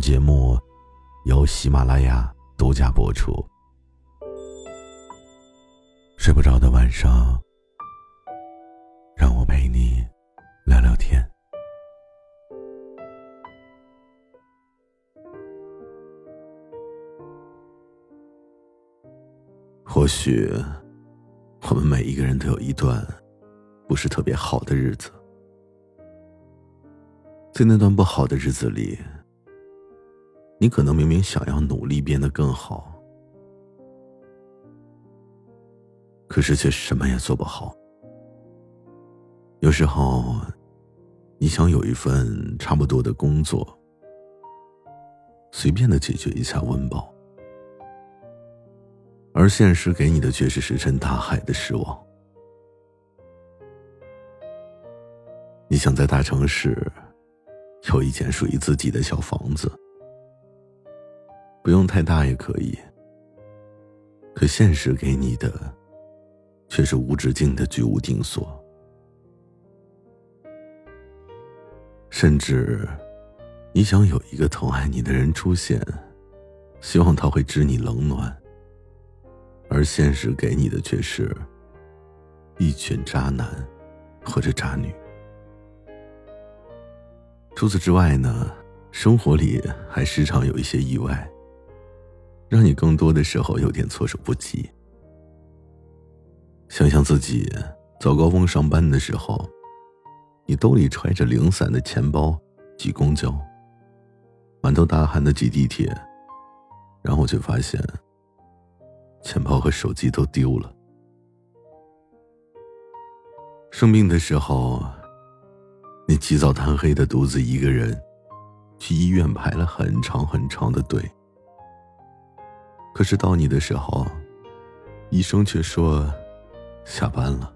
节目由喜马拉雅独家播出。睡不着的晚上，让我陪你聊聊天。或许，我们每一个人都有一段不是特别好的日子，在那段不好的日子里。你可能明明想要努力变得更好，可是却什么也做不好。有时候，你想有一份差不多的工作，随便的解决一下温饱，而现实给你的却是石沉大海的失望。你想在大城市有一间属于自己的小房子。不用太大也可以，可现实给你的却是无止境的居无定所。甚至，你想有一个疼爱你的人出现，希望他会知你冷暖，而现实给你的却是一群渣男或者渣女。除此之外呢，生活里还时常有一些意外。让你更多的时候有点措手不及。想想自己早高峰上班的时候，你兜里揣着零散的钱包挤公交，满头大汗的挤地铁，然后却发现钱包和手机都丢了。生病的时候，你起早贪黑的独自一个人去医院排了很长很长的队。可是到你的时候，医生却说下班了，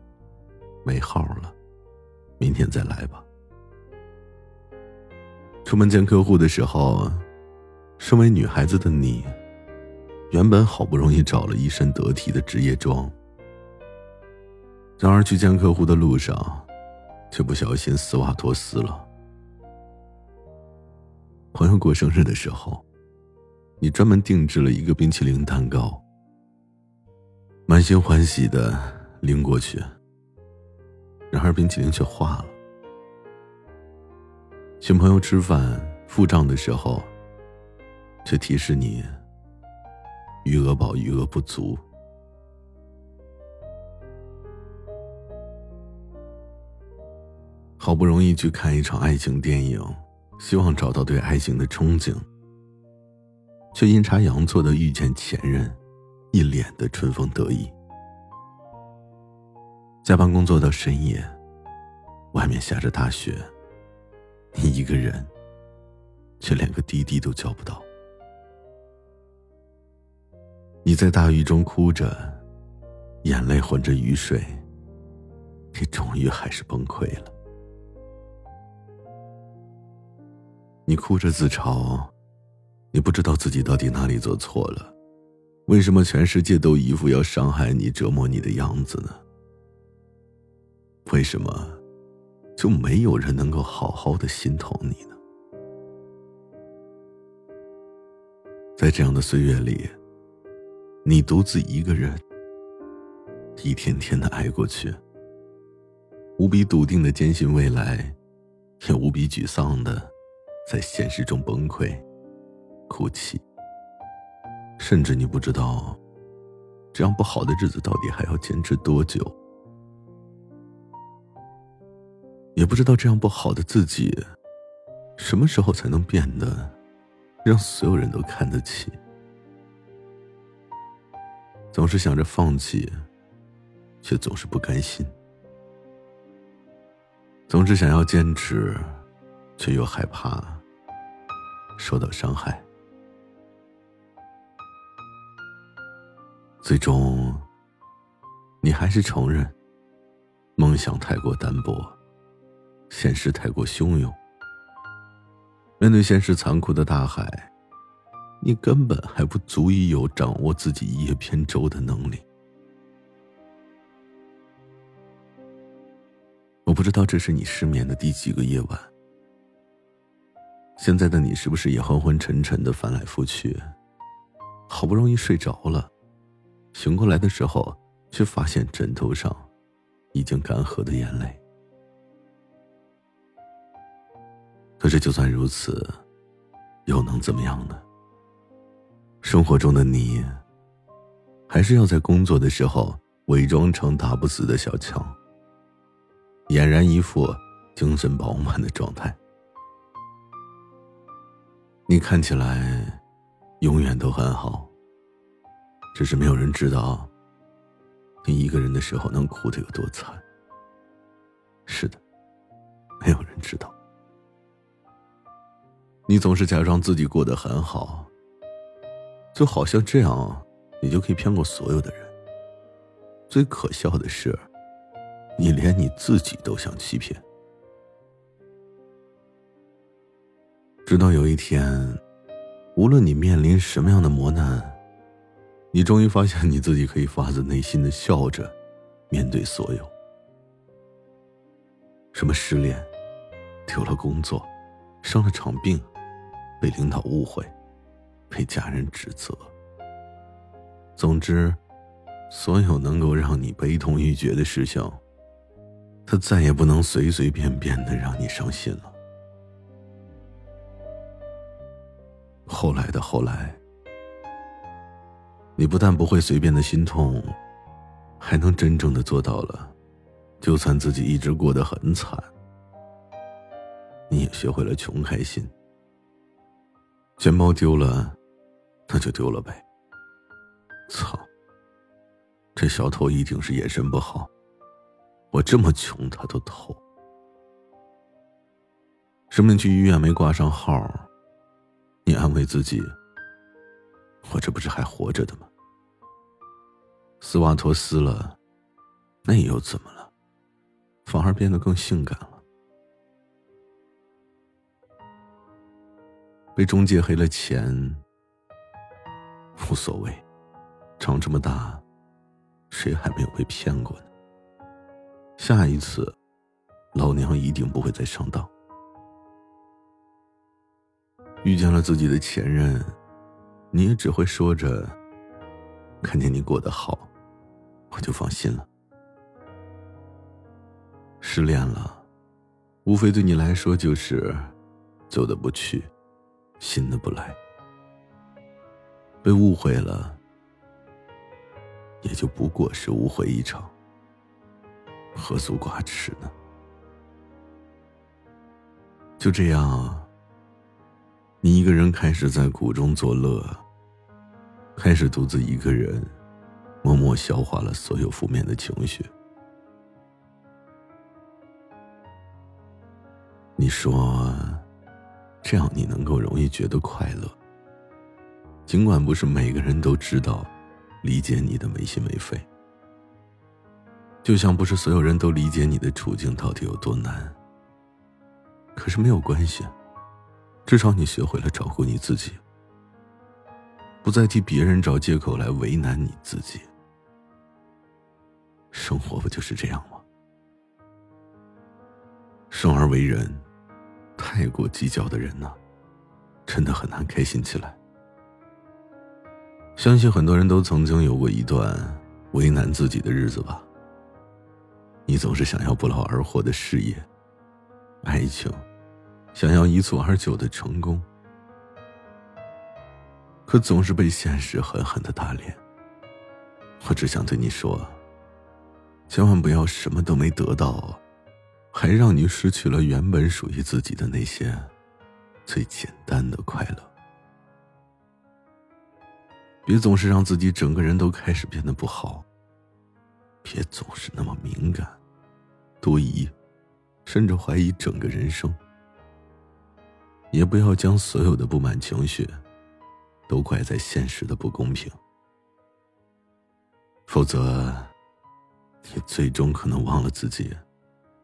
没号了，明天再来吧。出门见客户的时候，身为女孩子的你，原本好不容易找了一身得体的职业装，然而去见客户的路上，却不小心丝袜脱丝了。朋友过生日的时候。你专门定制了一个冰淇淋蛋糕，满心欢喜的拎过去，然而冰淇淋却化了。请朋友吃饭付账的时候，却提示你余额宝余额不足。好不容易去看一场爱情电影，希望找到对爱情的憧憬。却阴差阳错的遇见前任，一脸的春风得意。加班工作到深夜，外面下着大雪，你一个人，却连个滴滴都叫不到。你在大雨中哭着，眼泪混着雨水，你终于还是崩溃了。你哭着自嘲。你不知道自己到底哪里做错了，为什么全世界都一副要伤害你、折磨你的样子呢？为什么就没有人能够好好的心疼你呢？在这样的岁月里，你独自一个人，一天天的挨过去，无比笃定的坚信未来，也无比沮丧的在现实中崩溃。哭泣，甚至你不知道，这样不好的日子到底还要坚持多久，也不知道这样不好的自己，什么时候才能变得让所有人都看得起。总是想着放弃，却总是不甘心；总是想要坚持，却又害怕受到伤害。最终，你还是承认，梦想太过单薄，现实太过汹涌。面对现实残酷的大海，你根本还不足以有掌握自己一叶扁舟的能力。我不知道这是你失眠的第几个夜晚。现在的你是不是也昏昏沉沉的翻来覆去？好不容易睡着了，醒过来的时候，却发现枕头上已经干涸的眼泪。可是就算如此，又能怎么样呢？生活中的你，还是要在工作的时候伪装成打不死的小强，俨然一副精神饱满的状态。你看起来永远都很好，只是没有人知道你一个人的时候能哭得有多惨。是的，没有人知道。你总是假装自己过得很好，就好像这样你就可以骗过所有的人。最可笑的是，你连你自己都想欺骗。直到有一天，无论你面临什么样的磨难，你终于发现你自己可以发自内心的笑着面对所有。什么失恋、丢了工作、生了场病、被领导误会、被家人指责，总之，所有能够让你悲痛欲绝的事情，他再也不能随随便便的让你伤心了。后来的后来，你不但不会随便的心痛，还能真正的做到了，就算自己一直过得很惨，你也学会了穷开心。钱包丢了，那就丢了呗。操！这小偷一定是眼神不好，我这么穷他都偷。生病去医院没挂上号。你安慰自己：“我这不是还活着的吗？”丝袜脱丝了，那又怎么了？反而变得更性感了。被中介黑了钱，无所谓。长这么大，谁还没有被骗过呢？下一次，老娘一定不会再上当。遇见了自己的前任，你也只会说着：“看见你过得好，我就放心了。”失恋了，无非对你来说就是走的不去，新的不来。被误会了，也就不过是误会一场，何足挂齿呢？就这样。你一个人开始在苦中作乐，开始独自一个人默默消化了所有负面的情绪。你说，这样你能够容易觉得快乐。尽管不是每个人都知道、理解你的没心没肺，就像不是所有人都理解你的处境到底有多难。可是没有关系。至少你学会了照顾你自己，不再替别人找借口来为难你自己。生活不就是这样吗？生而为人，太过计较的人呢，真的很难开心起来。相信很多人都曾经有过一段为难自己的日子吧。你总是想要不劳而获的事业、爱情。想要一蹴而就的成功，可总是被现实狠狠的打脸。我只想对你说，千万不要什么都没得到，还让你失去了原本属于自己的那些最简单的快乐。别总是让自己整个人都开始变得不好。别总是那么敏感、多疑，甚至怀疑整个人生。也不要将所有的不满情绪都怪在现实的不公平，否则，你最终可能忘了自己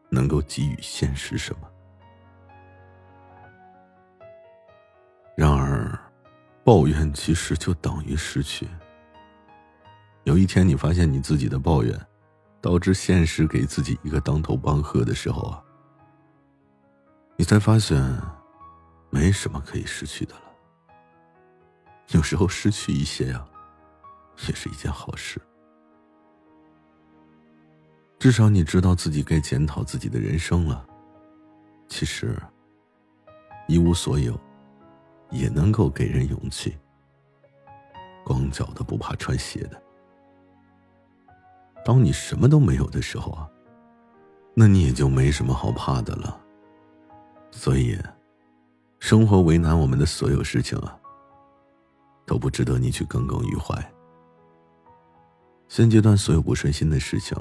能够给予现实什么。然而，抱怨其实就等于失去。有一天，你发现你自己的抱怨导致现实给自己一个当头棒喝的时候啊，你才发现。没什么可以失去的了。有时候失去一些呀，也是一件好事。至少你知道自己该检讨自己的人生了。其实，一无所有，也能够给人勇气。光脚的不怕穿鞋的。当你什么都没有的时候啊，那你也就没什么好怕的了。所以。生活为难我们的所有事情啊，都不值得你去耿耿于怀。现阶段所有不顺心的事情，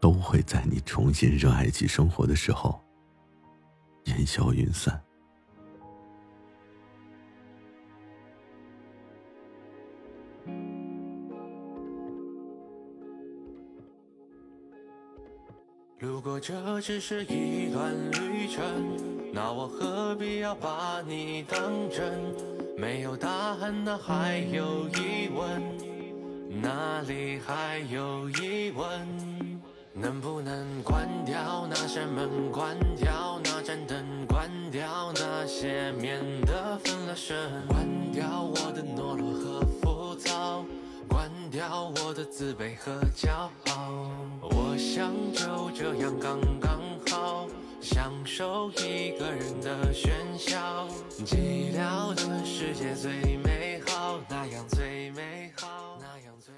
都会在你重新热爱起生活的时候烟消云散。如果这只是一段旅程。那我何必要把你当真？没有答案的还有疑问，哪里还有疑问？能不能关掉那扇门，关掉那盏灯，关掉那些免得分了神，关掉我的懦弱和浮躁，关掉我的自卑和骄傲。我想就这样刚刚好。享受一个人的喧嚣，寂寥的世界最美好，那样最美好。那样最